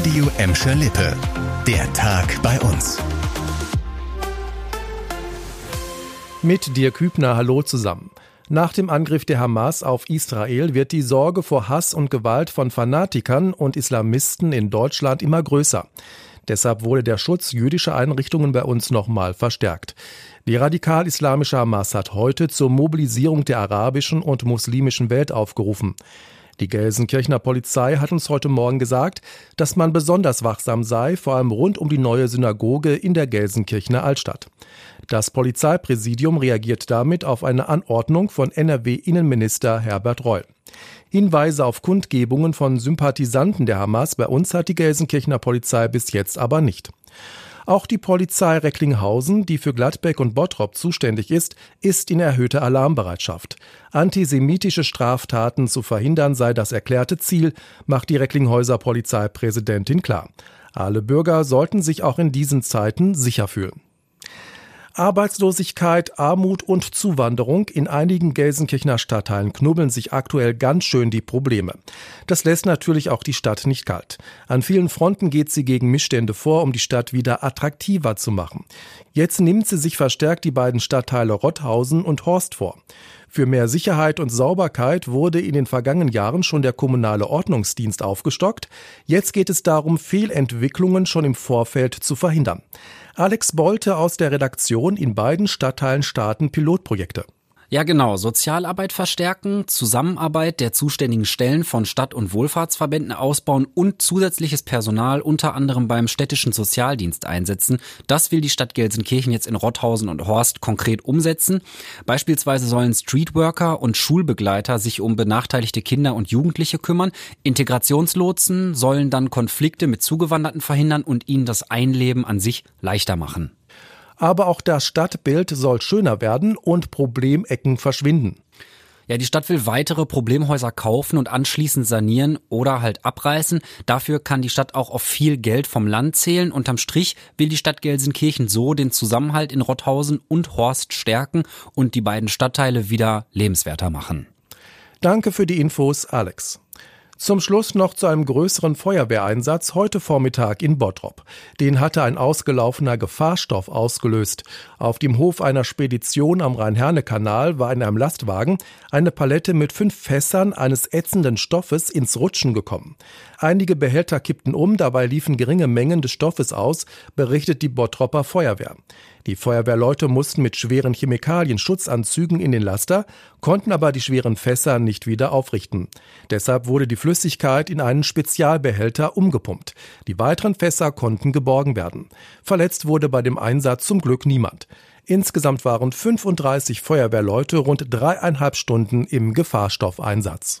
Radio Emscher Lippe. Der Tag bei uns. Mit dir Kübner, hallo zusammen. Nach dem Angriff der Hamas auf Israel wird die Sorge vor Hass und Gewalt von Fanatikern und Islamisten in Deutschland immer größer. Deshalb wurde der Schutz jüdischer Einrichtungen bei uns nochmal verstärkt. Die radikal-islamische Hamas hat heute zur Mobilisierung der arabischen und muslimischen Welt aufgerufen. Die Gelsenkirchener Polizei hat uns heute Morgen gesagt, dass man besonders wachsam sei, vor allem rund um die neue Synagoge in der Gelsenkirchener Altstadt. Das Polizeipräsidium reagiert damit auf eine Anordnung von NRW-Innenminister Herbert Reul. Hinweise auf Kundgebungen von Sympathisanten der Hamas bei uns hat die Gelsenkirchener Polizei bis jetzt aber nicht. Auch die Polizei Recklinghausen, die für Gladbeck und Bottrop zuständig ist, ist in erhöhter Alarmbereitschaft. Antisemitische Straftaten zu verhindern sei das erklärte Ziel, macht die Recklinghäuser Polizeipräsidentin klar. Alle Bürger sollten sich auch in diesen Zeiten sicher fühlen. Arbeitslosigkeit, Armut und Zuwanderung. In einigen Gelsenkirchener Stadtteilen knubbeln sich aktuell ganz schön die Probleme. Das lässt natürlich auch die Stadt nicht kalt. An vielen Fronten geht sie gegen Missstände vor, um die Stadt wieder attraktiver zu machen. Jetzt nimmt sie sich verstärkt die beiden Stadtteile Rotthausen und Horst vor. Für mehr Sicherheit und Sauberkeit wurde in den vergangenen Jahren schon der kommunale Ordnungsdienst aufgestockt. Jetzt geht es darum, Fehlentwicklungen schon im Vorfeld zu verhindern. Alex Bolte aus der Redaktion in beiden Stadtteilen starten Pilotprojekte. Ja, genau. Sozialarbeit verstärken, Zusammenarbeit der zuständigen Stellen von Stadt- und Wohlfahrtsverbänden ausbauen und zusätzliches Personal unter anderem beim städtischen Sozialdienst einsetzen. Das will die Stadt Gelsenkirchen jetzt in Rotthausen und Horst konkret umsetzen. Beispielsweise sollen Streetworker und Schulbegleiter sich um benachteiligte Kinder und Jugendliche kümmern. Integrationslotsen sollen dann Konflikte mit Zugewanderten verhindern und ihnen das Einleben an sich leichter machen. Aber auch das Stadtbild soll schöner werden und Problemecken verschwinden. Ja, die Stadt will weitere Problemhäuser kaufen und anschließend sanieren oder halt abreißen. Dafür kann die Stadt auch auf viel Geld vom Land zählen. Unterm Strich will die Stadt Gelsenkirchen so den Zusammenhalt in Rotthausen und Horst stärken und die beiden Stadtteile wieder lebenswerter machen. Danke für die Infos, Alex. Zum Schluss noch zu einem größeren Feuerwehreinsatz heute Vormittag in Bottrop. Den hatte ein ausgelaufener Gefahrstoff ausgelöst. Auf dem Hof einer Spedition am Rhein-Herne-Kanal war in einem Lastwagen eine Palette mit fünf Fässern eines ätzenden Stoffes ins Rutschen gekommen. Einige Behälter kippten um, dabei liefen geringe Mengen des Stoffes aus, berichtet die Bottropper Feuerwehr. Die Feuerwehrleute mussten mit schweren Chemikalien Schutzanzügen in den Laster, konnten aber die schweren Fässer nicht wieder aufrichten. Deshalb wurde die Flüssigkeit in einen Spezialbehälter umgepumpt. Die weiteren Fässer konnten geborgen werden. Verletzt wurde bei dem Einsatz zum Glück niemand. Insgesamt waren 35 Feuerwehrleute rund dreieinhalb Stunden im Gefahrstoffeinsatz.